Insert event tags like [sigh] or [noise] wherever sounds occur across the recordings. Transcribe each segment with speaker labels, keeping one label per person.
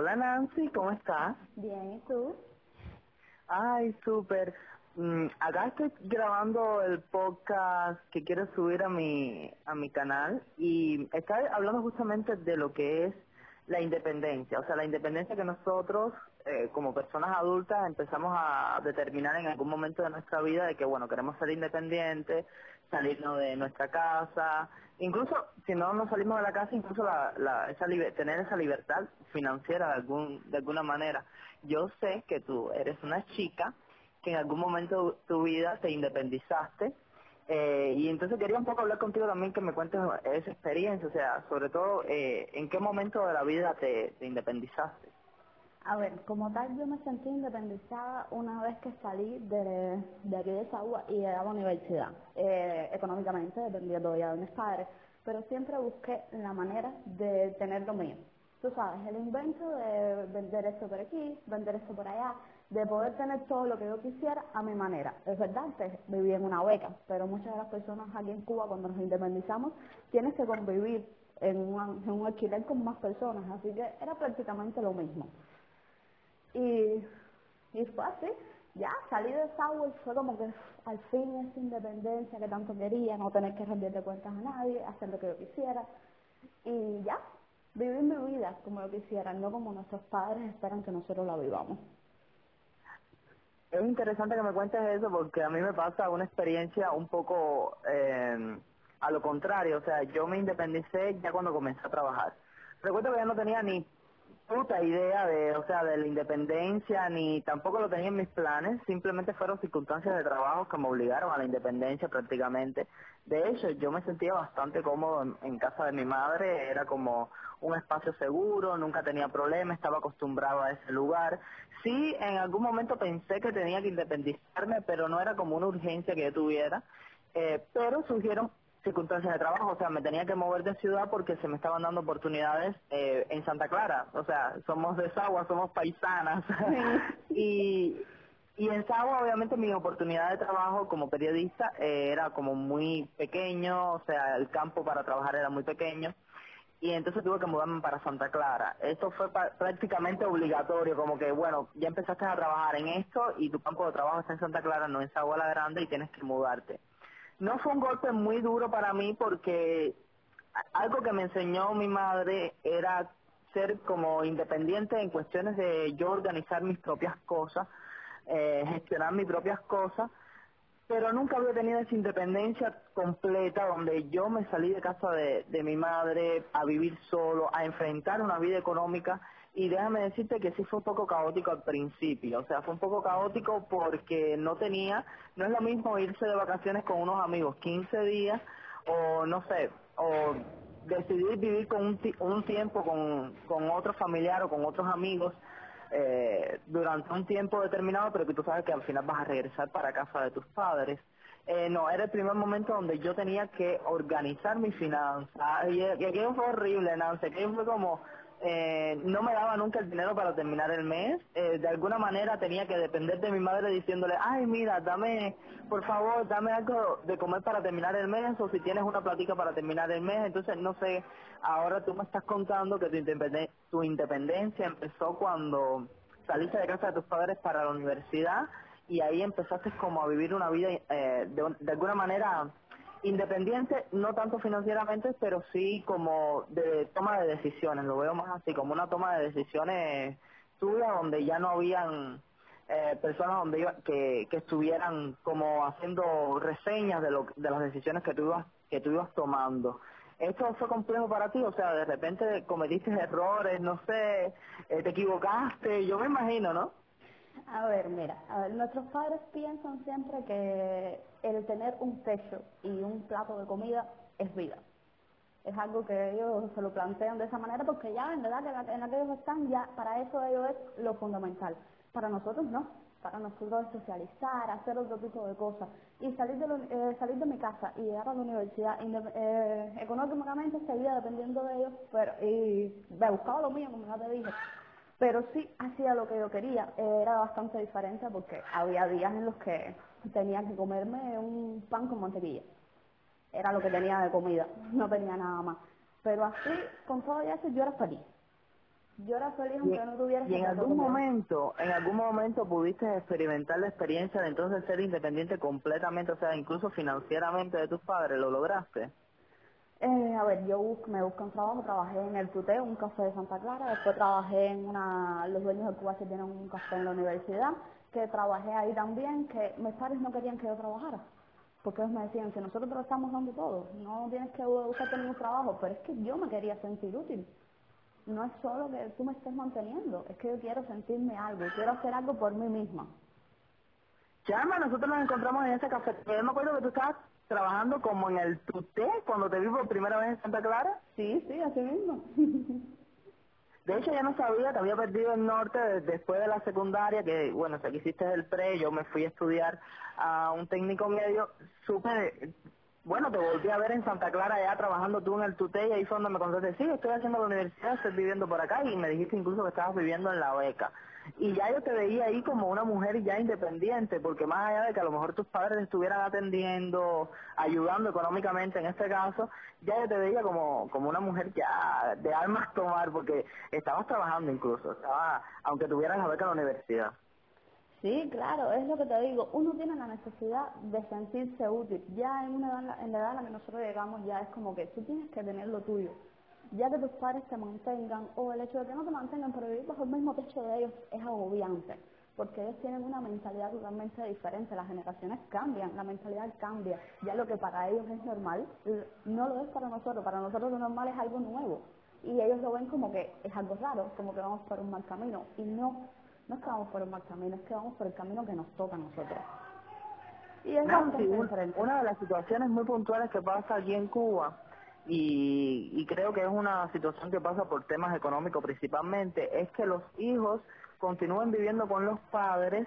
Speaker 1: Hola Nancy, ¿cómo estás?
Speaker 2: Bien, ¿y tú?
Speaker 1: Ay, súper. Mm, acá estoy grabando el podcast que quiero subir a mi a mi canal y está hablando justamente de lo que es la independencia, o sea, la independencia que nosotros eh, como personas adultas empezamos a determinar en algún momento de nuestra vida de que, bueno, queremos ser independientes, salirnos de nuestra casa, incluso si no nos salimos de la casa, incluso la, la, esa tener esa libertad financiera de, algún, de alguna manera. Yo sé que tú eres una chica que en algún momento de tu vida te independizaste eh, y entonces quería un poco hablar contigo también que me cuentes esa experiencia, o sea, sobre todo eh, en qué momento de la vida te, independizaste.
Speaker 2: A ver, como tal yo me sentí independizada una vez que salí de, de aquí de Sagua y a la universidad. Eh, económicamente dependía todavía de mis padres, pero siempre busqué la manera de tener lo mío tú sabes, el invento de vender esto por aquí, vender esto por allá, de poder tener todo lo que yo quisiera a mi manera. Es verdad, que viví en una beca, pero muchas de las personas aquí en Cuba cuando nos independizamos tienes que convivir en, un alquiler con más personas, así que era prácticamente lo mismo. Y, y fue así, ya salí de y fue como que al fin esa independencia que tanto quería, no tener que rendirle cuentas a nadie, hacer lo que yo quisiera. Y ya, vivir mi vida como lo quisieran, no como nuestros padres esperan que nosotros la vivamos.
Speaker 1: Es interesante que me cuentes eso porque a mí me pasa una experiencia un poco eh, a lo contrario, o sea, yo me independicé ya cuando comencé a trabajar. Recuerdo que ya no tenía ni puta idea de, o sea, de la independencia, ni tampoco lo tenía en mis planes, simplemente fueron circunstancias de trabajo que me obligaron a la independencia prácticamente. De hecho, yo me sentía bastante cómodo en, casa de mi madre, era como un espacio seguro, nunca tenía problemas, estaba acostumbrado a ese lugar. Sí, en algún momento pensé que tenía que independizarme, pero no era como una urgencia que yo tuviera. Eh, pero surgieron circunstancias de trabajo, o sea, me tenía que mover de ciudad porque se me estaban dando oportunidades eh, en Santa Clara, o sea, somos de Sagua, somos paisanas, [laughs] y, y en Sagua obviamente mi oportunidad de trabajo como periodista eh, era como muy pequeño, o sea, el campo para trabajar era muy pequeño, y entonces tuve que mudarme para Santa Clara. Esto fue prácticamente obligatorio, como que, bueno, ya empezaste a trabajar en esto y tu campo de trabajo está en Santa Clara, no en Sagua la Grande, y tienes que mudarte. No fue un golpe muy duro para mí porque algo que me enseñó mi madre era ser como independiente en cuestiones de yo organizar mis propias cosas, eh, gestionar mis propias cosas, pero nunca había tenido esa independencia completa donde yo me salí de casa de, de mi madre a vivir solo, a enfrentar una vida económica y déjame decirte que sí fue un poco caótico al principio, o sea, fue un poco caótico porque no tenía, no es lo mismo irse de vacaciones con unos amigos 15 días o no sé, o decidir vivir con un, un tiempo con, con otro familiar o con otros amigos eh, durante un tiempo determinado, pero que tú sabes que al final vas a regresar para casa de tus padres. Eh, no, era el primer momento donde yo tenía que organizar mi finanzas. Y, y aquello fue horrible, Nancy. Aquello fue como, eh, no me daba nunca el dinero para terminar el mes. Eh, de alguna manera tenía que depender de mi madre diciéndole, ay, mira, dame, por favor, dame algo de comer para terminar el mes o si tienes una platica para terminar el mes. Entonces, no sé, ahora tú me estás contando que tu, independencia, tu independencia empezó cuando saliste de casa de tus padres para la universidad y ahí empezaste como a vivir una vida eh, de alguna manera Independiente, no tanto financieramente, pero sí como de toma de decisiones, lo veo más así, como una toma de decisiones tuya donde ya no habían eh, personas donde iba, que, que estuvieran como haciendo reseñas de, lo, de las decisiones que tú ibas, que tú ibas tomando. ¿Esto fue complejo para ti? O sea, de repente cometiste errores, no sé, eh, te equivocaste, yo me imagino, ¿no?
Speaker 2: A ver, mira, nuestros padres piensan siempre que el tener un techo y un plato de comida es vida. Es algo que ellos se lo plantean de esa manera porque ya en verdad que en la que ellos están ya para eso ellos es lo fundamental. Para nosotros no, para nosotros socializar, hacer otro tipo de cosas y salir de, eh, salir de mi casa y llegar a la universidad eh, económicamente seguía dependiendo de ellos, pero y me buscaba lo mío como ya te dije pero sí hacía lo que yo quería. Era bastante diferente porque había días en los que tenía que comerme un pan con mantequilla. Era lo que tenía de comida, no tenía nada más. Pero así, con todo eso, yo era feliz. Yo era feliz aunque no tuviera
Speaker 1: Y en algún momento, en algún momento pudiste experimentar la experiencia de entonces ser independiente completamente, o sea, incluso financieramente de tus padres, ¿lo lograste?
Speaker 2: Eh, a ver, yo me busqué un trabajo, trabajé en el Tuteo, un café de Santa Clara, después trabajé en una, los dueños de Cuba que tienen un café en la universidad, que trabajé ahí también, que mis padres no querían que yo trabajara, porque ellos me decían que nosotros te lo estamos dando todo, no tienes que buscarte ningún trabajo, pero es que yo me quería sentir útil. No es solo que tú me estés manteniendo, es que yo quiero sentirme algo, quiero hacer algo por mí misma.
Speaker 1: Chama, nosotros nos encontramos en ese café. Yo me acuerdo que tú estabas trabajando como en el tuté cuando te vi por primera vez en Santa Clara.
Speaker 2: Sí, sí, así mismo. [laughs]
Speaker 1: De hecho, ya no sabía, te había perdido el norte después de la secundaria, que bueno, si aquí hiciste el pre, yo me fui a estudiar a un técnico medio, supe, bueno, te volví a ver en Santa Clara ya trabajando tú en el tuté y ahí fue donde me contaste, sí, estoy haciendo la universidad, estoy viviendo por acá y me dijiste incluso que estabas viviendo en la beca y ya yo te veía ahí como una mujer ya independiente, porque más allá de que a lo mejor tus padres estuvieran atendiendo, ayudando económicamente en este caso, ya yo te veía como, como una mujer ya de almas [laughs] tomar, porque estabas trabajando incluso, estaba, aunque tuvieras la beca en la universidad.
Speaker 2: Sí, claro, es lo que te digo, uno tiene la necesidad de sentirse útil, ya en, una edad, en la edad a la que nosotros llegamos ya es como que tú tienes que tener lo tuyo. Ya que tus padres te mantengan o el hecho de que no te mantengan pero vivir bajo el mismo techo de ellos es agobiante porque ellos tienen una mentalidad totalmente diferente, las generaciones cambian, la mentalidad cambia, ya lo que para ellos es normal, no lo es para nosotros, para nosotros lo normal es algo nuevo. Y ellos lo ven como que es algo raro, como que vamos por un mal camino. Y no, no es que vamos por un mal camino, es que vamos por el camino que nos toca a nosotros.
Speaker 1: Y es no, una de las situaciones muy puntuales que pasa aquí en Cuba y, creo que es una situación que pasa por temas económicos principalmente, es que los hijos continúen viviendo con los padres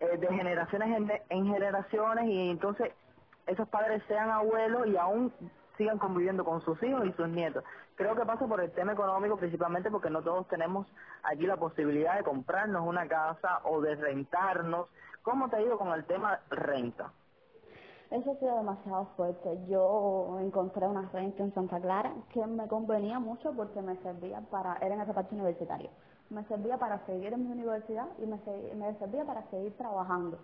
Speaker 1: eh, de generaciones en, en, generaciones y entonces esos padres sean abuelos y aún sigan conviviendo con sus hijos y sus nietos. Creo que pasa por el tema económico principalmente porque no todos tenemos aquí la posibilidad de comprarnos una casa o de rentarnos. ¿Cómo te ha ido con el tema renta?
Speaker 2: Eso ha sido demasiado fuerte. Yo encontré una renta en Santa Clara que me convenía mucho porque me servía para, era en ese parque universitario, me servía para seguir en mi universidad y me, me servía para seguir trabajando.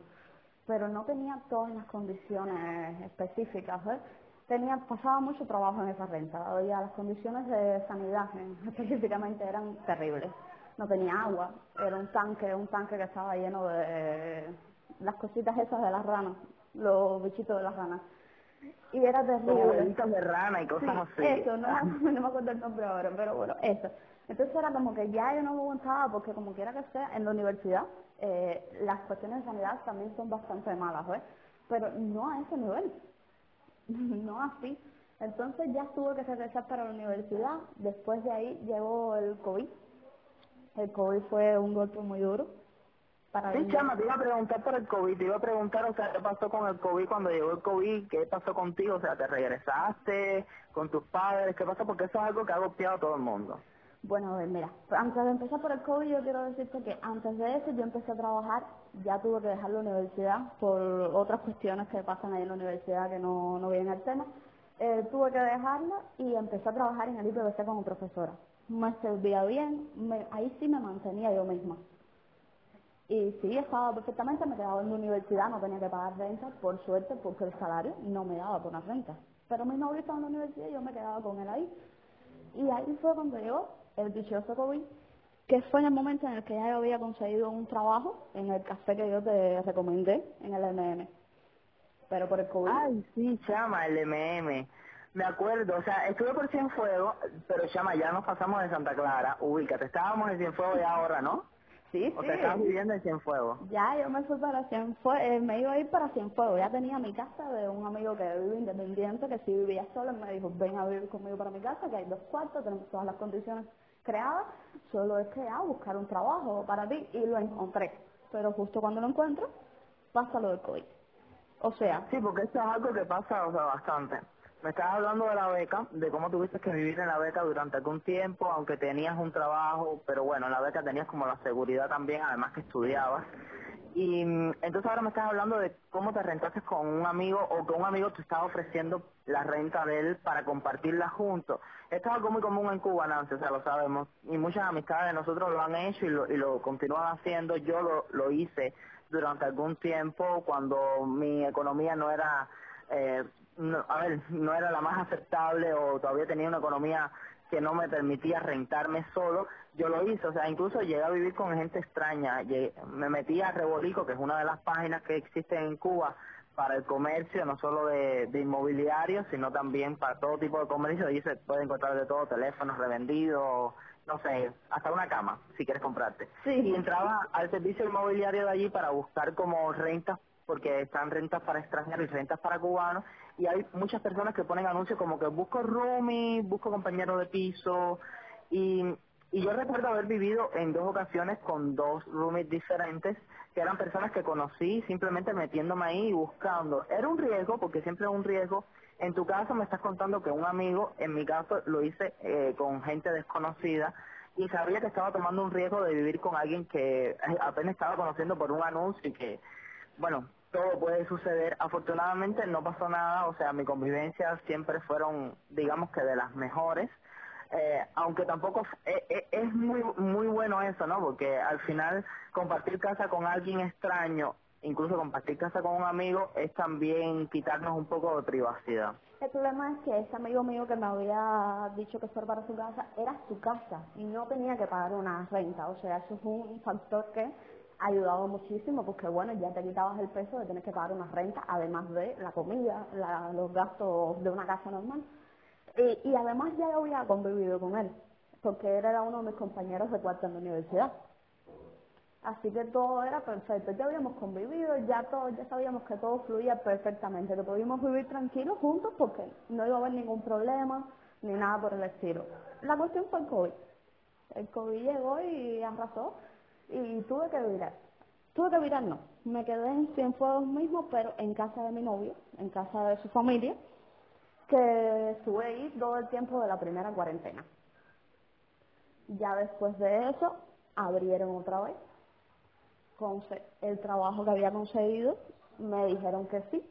Speaker 2: Pero no tenía todas las condiciones específicas. ¿eh? Tenía, pasaba mucho trabajo en esa renta. Las condiciones de sanidad [laughs] específicamente eran terribles. No tenía agua, era un tanque, un tanque que estaba lleno de las cositas esas de las ranas los bichitos de las ranas. Y era terrible.
Speaker 1: Los de rana y cosas así.
Speaker 2: Eso, no, [laughs] no me acuerdo el nombre ahora, pero bueno, eso. Entonces era como que ya yo no me aguantaba porque como quiera que sea, en la universidad eh, las cuestiones de sanidad también son bastante malas, ¿ves? Pero no a ese nivel, [laughs] no así. Entonces ya tuve que regresar para la universidad, después de ahí llegó el COVID. El COVID fue un golpe muy duro
Speaker 1: sí, Chama, te iba a preguntar por el COVID, te iba a preguntar, o sea, ¿qué pasó con el COVID cuando llegó el COVID? ¿Qué pasó contigo? O sea, ¿te regresaste con tus padres? ¿Qué pasó? Porque eso es algo que ha golpeado a todo el mundo.
Speaker 2: Bueno, a ver, mira, antes de empezar por el COVID, yo quiero decirte que antes de eso yo empecé a trabajar, ya tuve que dejar la universidad por otras cuestiones que pasan ahí en la universidad que no, no vienen al tema. Eh, tuve que dejarla y empecé a trabajar en el IPVC como profesora. Me servía bien, ahí sí me mantenía yo misma. Y sí, estaba perfectamente, me quedaba en la universidad, no tenía que pagar renta, por suerte, porque el salario no me daba por una renta. Pero mi novio estaba en la universidad y yo me quedaba con él ahí. Y ahí fue cuando llegó el dichoso COVID, que fue en el momento en el que ya yo había conseguido un trabajo en el café que yo te recomendé, en el MM. Pero por el COVID.
Speaker 1: Ay, sí, chama, el MM. Me acuerdo, o sea, estuve por Cienfuegos, pero chama, ya nos pasamos de Santa Clara, ubícate, estábamos en Cienfuegos ya ahora, ¿no?
Speaker 2: Sí,
Speaker 1: o sí. estabas viviendo en Cienfuegos.
Speaker 2: Ya, yo me fui para Cienfuegos, eh, me iba a ir para Cienfuegos. Ya tenía mi casa de un amigo que vive independiente, que si vivía solo, me dijo, ven a vivir conmigo para mi casa, que hay dos cuartos, tenemos todas las condiciones creadas, solo es que a buscar un trabajo para ti, y lo encontré. Pero justo cuando lo encuentro, pasa lo del COVID. O sea...
Speaker 1: Sí, porque esto es algo que pasa o sea, bastante. Me estabas hablando de la beca, de cómo tuviste que vivir en la beca durante algún tiempo, aunque tenías un trabajo, pero bueno, en la beca tenías como la seguridad también, además que estudiabas. Y mm, entonces ahora me estás hablando de cómo te rentaste con un amigo o que un amigo te estaba ofreciendo la renta de él para compartirla juntos. Esto es algo muy común en Cuba, Nancy, o sea, lo sabemos. Y muchas amistades de nosotros lo han hecho y lo, y lo continúan haciendo. Yo lo, lo hice durante algún tiempo cuando mi economía no era, eh, no, a ver, no era la más aceptable o todavía tenía una economía que no me permitía rentarme solo, yo lo hice, o sea, incluso llegué a vivir con gente extraña, me metí a Rebolico, que es una de las páginas que existen en Cuba para el comercio, no solo de, de inmobiliario, sino también para todo tipo de comercio, allí se puede encontrar de todo, teléfonos revendidos, no sé, hasta una cama, si quieres comprarte.
Speaker 2: Sí.
Speaker 1: Y entraba al servicio inmobiliario de allí para buscar como rentas porque están rentas para extranjeros y rentas para cubanos y hay muchas personas que ponen anuncios como que busco roomie, busco compañero de piso y, y yo recuerdo haber vivido en dos ocasiones con dos roomies diferentes que eran personas que conocí simplemente metiéndome ahí y buscando. Era un riesgo porque siempre es un riesgo. En tu caso me estás contando que un amigo, en mi caso lo hice eh, con gente desconocida y sabía que estaba tomando un riesgo de vivir con alguien que apenas estaba conociendo por un anuncio y que, bueno, todo puede suceder. Afortunadamente no pasó nada, o sea, mi convivencia siempre fueron, digamos que de las mejores. Eh, aunque tampoco eh, eh, es muy muy bueno eso, ¿no? Porque al final compartir casa con alguien extraño, incluso compartir casa con un amigo, es también quitarnos un poco de privacidad.
Speaker 2: El problema es que ese amigo mío que me había dicho que fuera para su casa, era su casa y no tenía que pagar una renta. O sea, eso es un factor que ayudado muchísimo porque bueno, ya te quitabas el peso de tener que pagar una renta, además de la comida, los gastos de una casa normal. Y, además ya había convivido con él, porque él era uno de mis compañeros de cuarto en la universidad. Así que todo era perfecto, ya habíamos convivido, ya todo, ya sabíamos que todo fluía perfectamente, que podíamos vivir tranquilos juntos porque no iba a haber ningún problema ni nada por el estilo. La cuestión fue el COVID. El COVID llegó y arrasó y tuve que virar. Tuve que virar no, me quedé en Cienfuegos mismo, pero en casa de mi novio, en casa de su familia, que estuve ahí todo el tiempo de la primera cuarentena. Ya después de eso, abrieron otra vez. Conse el trabajo que había conseguido, me dijeron que sí,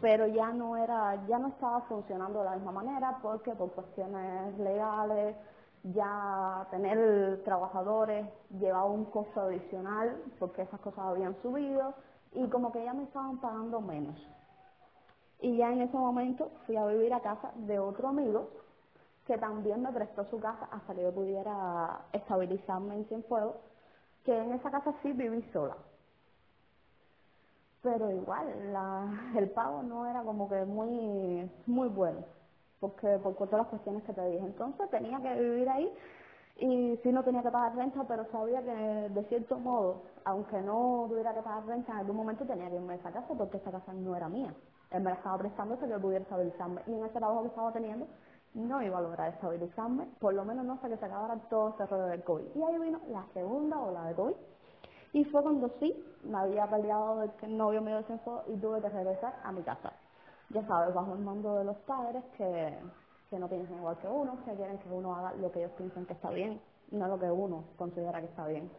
Speaker 2: pero ya no era, ya no estaba funcionando de la misma manera porque por cuestiones legales, ya tener trabajadores llevaba un costo adicional porque esas cosas habían subido y como que ya me estaban pagando menos. Y ya en ese momento fui a vivir a casa de otro amigo que también me prestó su casa hasta que yo pudiera estabilizarme en Cienfuegos, que en esa casa sí viví sola. Pero igual, el pago no era como que muy, muy bueno porque por todas las cuestiones que te dije. Entonces tenía que vivir ahí y sí no tenía que pagar renta, pero sabía que de cierto modo, aunque no tuviera que pagar renta, en algún momento tenía que irme a esa casa porque esa casa no era mía. Él me la estaba prestando hasta que pudiera estabilizarme. Y en ese trabajo que estaba teniendo, no iba a lograr estabilizarme, por lo menos no hasta que se acabara todo ese rollo del COVID. Y ahí vino la segunda ola de COVID. Y fue cuando sí, me había peleado del novio mío de y tuve que regresar a mi casa ya sabes, bajo el mando de los padres que, que no piensan igual que uno, que quieren que uno haga lo que ellos piensan que está bien, no lo que uno considera que está bien.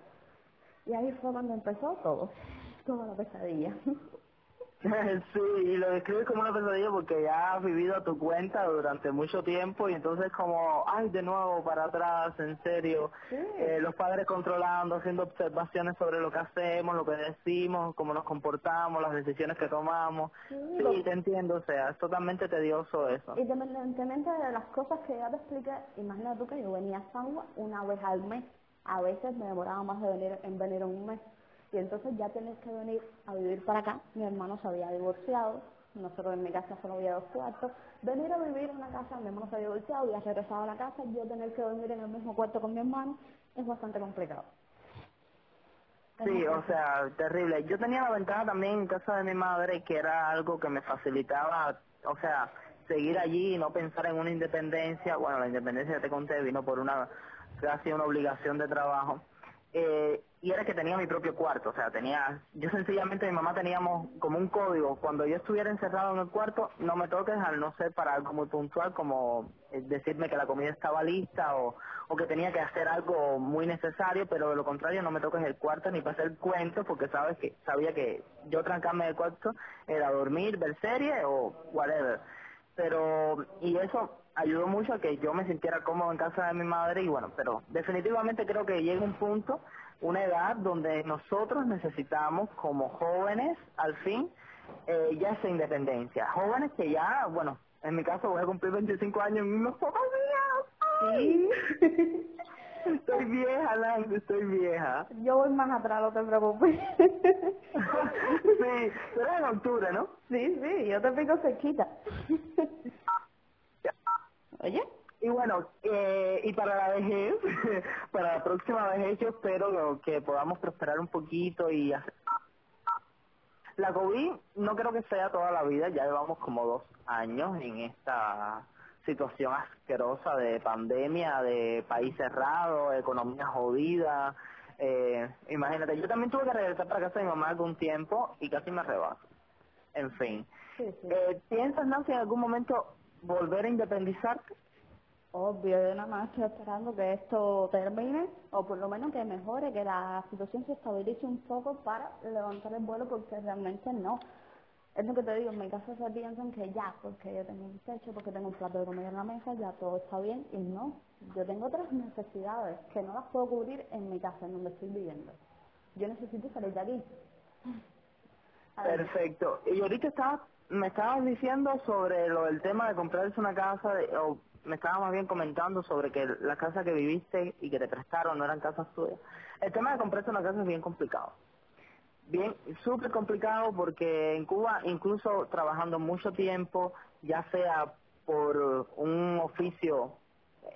Speaker 2: Y ahí fue cuando empezó todo, toda la pesadilla. [laughs]
Speaker 1: Sí, y lo describes como una pesadilla porque ya has vivido a tu cuenta durante mucho tiempo y entonces como, ay, de nuevo para atrás, en serio, eh, los padres controlando, haciendo observaciones sobre lo que hacemos, lo que decimos, cómo nos comportamos, las decisiones que tomamos. Sí, te entiendo, o sea, es totalmente tedioso eso.
Speaker 2: Independientemente de las cosas que ya te expliqué, imagina tú que yo venía a Sangua una vez al mes, a veces me demoraba más de venir en venir un mes y entonces ya tenés que venir a vivir para acá. Mi hermano se había divorciado, nosotros en mi casa solo había dos cuartos. Venir a vivir en una casa, mi hermano se había divorciado y ha regresado a la casa, yo tener que dormir en el mismo cuarto con mi hermano, es bastante complicado.
Speaker 1: Sí, o sea, terrible. Yo tenía la ventaja también en casa de mi madre que era algo que me facilitaba, o sea, seguir allí y no pensar en una independencia. Bueno, la independencia que te conté vino por una casi una obligación de trabajo eh, y era que tenía mi propio cuarto, o sea, tenía, yo sencillamente mi mamá teníamos como un código, cuando yo estuviera encerrado en el cuarto, no me toques al no ser para algo muy puntual como eh, decirme que la comida estaba lista o, o que tenía que hacer algo muy necesario, pero de lo contrario no me toques el cuarto ni para hacer cuentos porque sabes que sabía que yo trancarme del cuarto era dormir, ver serie o whatever. Pero, y eso ayudó mucho a que yo me sintiera cómodo en casa de mi madre y bueno, pero definitivamente creo que llega un punto, una edad donde nosotros necesitamos como jóvenes al fin eh, ya esa independencia. Jóvenes que ya, bueno, en mi caso voy a cumplir 25 años en unos pocos días.
Speaker 2: Sí.
Speaker 1: Estoy vieja, Nancy, estoy vieja.
Speaker 2: Yo voy más atrás, no te preocupes. [laughs]
Speaker 1: sí, pero en octubre, ¿no?
Speaker 2: Sí, sí, yo te pico cerquita. [laughs] Oye.
Speaker 1: Y bueno, eh, y para la vejez, [laughs] para la próxima vejez yo espero que podamos prosperar un poquito y hacer... La COVID no creo que sea toda la vida, ya llevamos como dos años en esta situación asquerosa de pandemia, de país cerrado, economía jodida. Eh, imagínate, yo también tuve que regresar para casa de mi mamá algún tiempo y casi me rebaso. En fin.
Speaker 2: Sí, sí.
Speaker 1: Eh, ¿Piensas, Nancy, en algún momento volver a independizarte?
Speaker 2: Obvio, yo nada más estoy esperando que esto termine, o por lo menos que mejore, que la situación se estabilice un poco para levantar el vuelo, porque realmente no. Es lo que te digo, en mi casa se piensan que ya, porque yo tengo un techo, porque tengo un plato de comida en la mesa, ya todo está bien, y no. Yo tengo otras necesidades que no las puedo cubrir en mi casa, en donde estoy viviendo. Yo necesito salir de aquí.
Speaker 1: Perfecto. Y ahorita estaba, me estabas diciendo sobre lo del tema de comprarse una casa, o me estabas más bien comentando sobre que la casa que viviste y que te prestaron no eran casas tuyas. El tema de comprarse una casa es bien complicado. Bien, súper complicado porque en Cuba, incluso trabajando mucho tiempo, ya sea por un oficio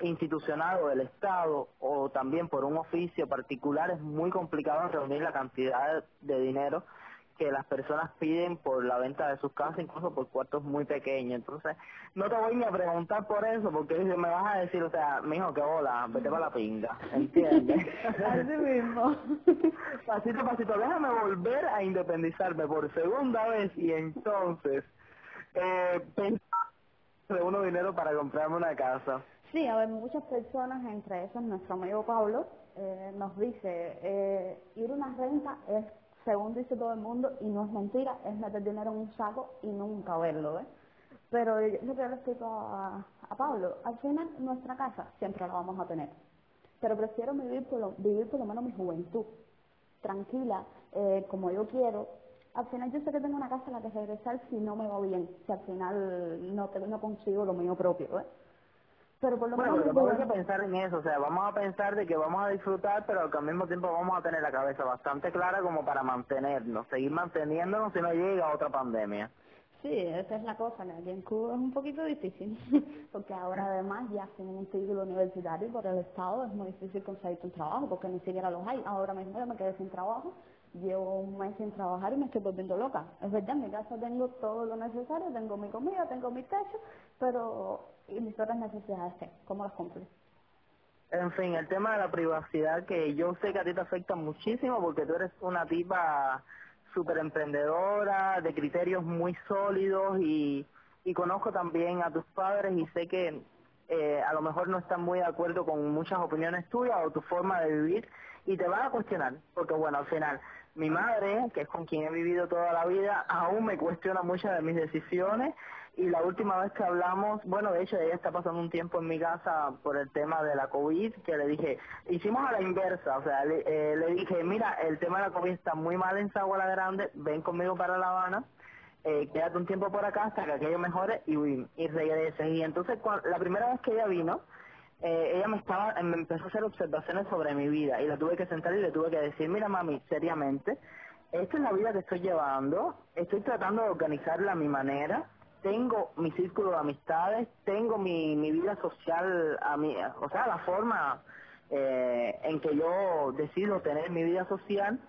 Speaker 1: institucional o del Estado o también por un oficio particular, es muy complicado reunir la cantidad de dinero que las personas piden por la venta de sus casas, incluso por cuartos muy pequeños. Entonces, no te voy ni a preguntar por eso, porque me vas a decir, o sea, mijo, que hola, vete para la pinga, ¿entiendes? [laughs]
Speaker 2: Así mismo. [laughs]
Speaker 1: pasito a pasito, déjame volver a independizarme por segunda vez y entonces eh, de uno dinero para comprarme una casa.
Speaker 2: Sí, a ver, muchas personas, entre esas nuestro amigo Pablo, eh, nos dice, eh, ir a una renta es, según dice todo el mundo, y no es mentira, es meter dinero en un saco y nunca verlo, ¿eh? Pero yo lo que le explico a, a Pablo, al final nuestra casa siempre la vamos a tener, pero prefiero vivir por lo, vivir por lo menos mi juventud, tranquila, eh, como yo quiero. Al final yo sé que tengo una casa a la que regresar si no me va bien, si al final no, te- no consigo lo mío propio, ¿eh? Pero por lo
Speaker 1: Bueno,
Speaker 2: menos
Speaker 1: pero que
Speaker 2: juventud-
Speaker 1: pensar en eso, o sea, vamos a pensar de que vamos a disfrutar, pero que al mismo tiempo vamos a tener la cabeza bastante clara como para mantenernos, seguir manteniéndonos si no llega otra pandemia.
Speaker 2: Sí, esa es la cosa, que aquí en Cuba es un poquito difícil, [laughs] porque ahora además ya sin un título universitario por el Estado es muy difícil conseguir un trabajo, porque ni siquiera los hay. Ahora mismo yo me quedé sin trabajo, llevo un mes sin trabajar y me estoy volviendo loca. Es verdad, en mi casa tengo todo lo necesario, tengo mi comida, tengo mi techo, pero ¿y mis otras necesidades? ¿Cómo las cumplo?
Speaker 1: En fin, el tema de la privacidad que yo sé que a ti te afecta muchísimo porque tú eres una tipa súper emprendedora, de criterios muy sólidos y, y conozco también a tus padres y sé que eh, a lo mejor no están muy de acuerdo con muchas opiniones tuyas o tu forma de vivir y te van a cuestionar porque bueno, al final mi madre, que es con quien he vivido toda la vida, aún me cuestiona muchas de mis decisiones y la última vez que hablamos, bueno, de hecho ella está pasando un tiempo en mi casa por el tema de la COVID, que le dije, hicimos a la inversa, o sea, le, eh, le dije, mira, el tema de la COVID está muy mal en Sagua la Grande, ven conmigo para La Habana, eh, quédate un tiempo por acá hasta que aquello mejore y, y. Y entonces la primera vez que ella vino, eh, ella me estaba me empezó a hacer observaciones sobre mi vida y la tuve que sentar y le tuve que decir, mira mami, seriamente, esta es la vida que estoy llevando, estoy tratando de organizarla a mi manera, tengo mi círculo de amistades, tengo mi, mi vida social, a mi, o sea, la forma eh, en que yo decido tener mi vida social.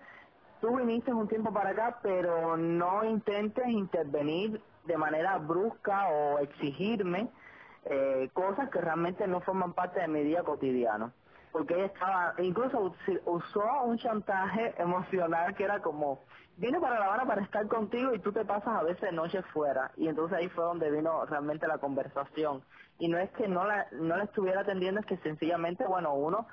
Speaker 1: Tú viniste un tiempo para acá, pero no intentes intervenir de manera brusca o exigirme eh, cosas que realmente no forman parte de mi día cotidiano. porque ella estaba, incluso us- usó un chantaje emocional que era como, vine para La Habana para estar contigo y tú te pasas a veces noche fuera. Y entonces ahí fue donde vino realmente la conversación. Y no es que no la, no la estuviera atendiendo, es que sencillamente, bueno, uno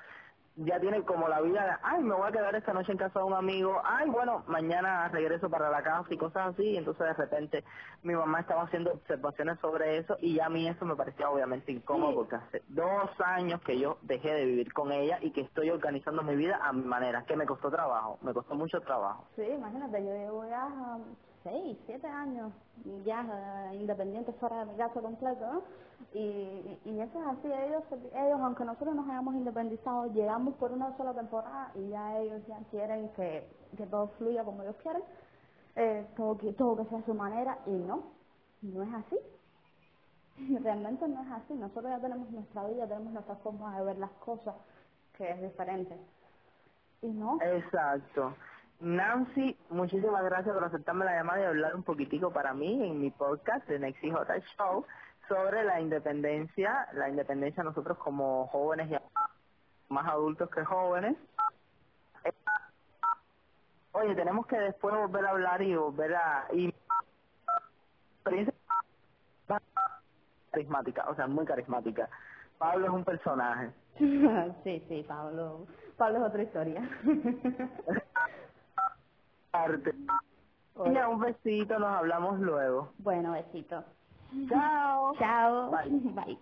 Speaker 1: ya tiene como la vida de, ay, me voy a quedar esta noche en casa de un amigo, ay, bueno, mañana regreso para la casa y cosas así, y entonces de repente mi mamá estaba haciendo observaciones sobre eso y ya a mí eso me parecía obviamente incómodo
Speaker 2: Sí.
Speaker 1: porque hace dos años que yo dejé de vivir con ella y que estoy organizando mi vida a mi manera, que me costó trabajo, me costó mucho trabajo.
Speaker 2: Sí, imagínate, yo llevo ya um, seis, siete años ya eh, independiente fuera de mi casa completo. Y, y eso es así, ellos, ellos, aunque nosotros nos hayamos independizado, llegamos por una sola temporada y ya ellos ya quieren que, que todo fluya como ellos quieren, eh, todo, que, todo que sea a su manera y no, no es así. [laughs] Realmente no es así, nosotros ya tenemos nuestra vida, tenemos nuestra forma de ver las cosas, que es diferente. Y no,
Speaker 1: Exacto. Nancy, muchísimas gracias por aceptarme la llamada y hablar un poquitico para mí en mi podcast de Nexi J Show sobre la independencia, la independencia nosotros como jóvenes y más adultos que jóvenes. Oye, tenemos que después volver a hablar y volver a... Y carismática, o sea, muy carismática. Pablo es un personaje. [laughs]
Speaker 2: sí, sí, Pablo, Pablo es otra historia. [laughs]
Speaker 1: Arte. Un besito, nos hablamos luego.
Speaker 2: bueno, besito.
Speaker 1: Chao.
Speaker 2: Chao.
Speaker 1: Bye. [laughs]
Speaker 2: Bye.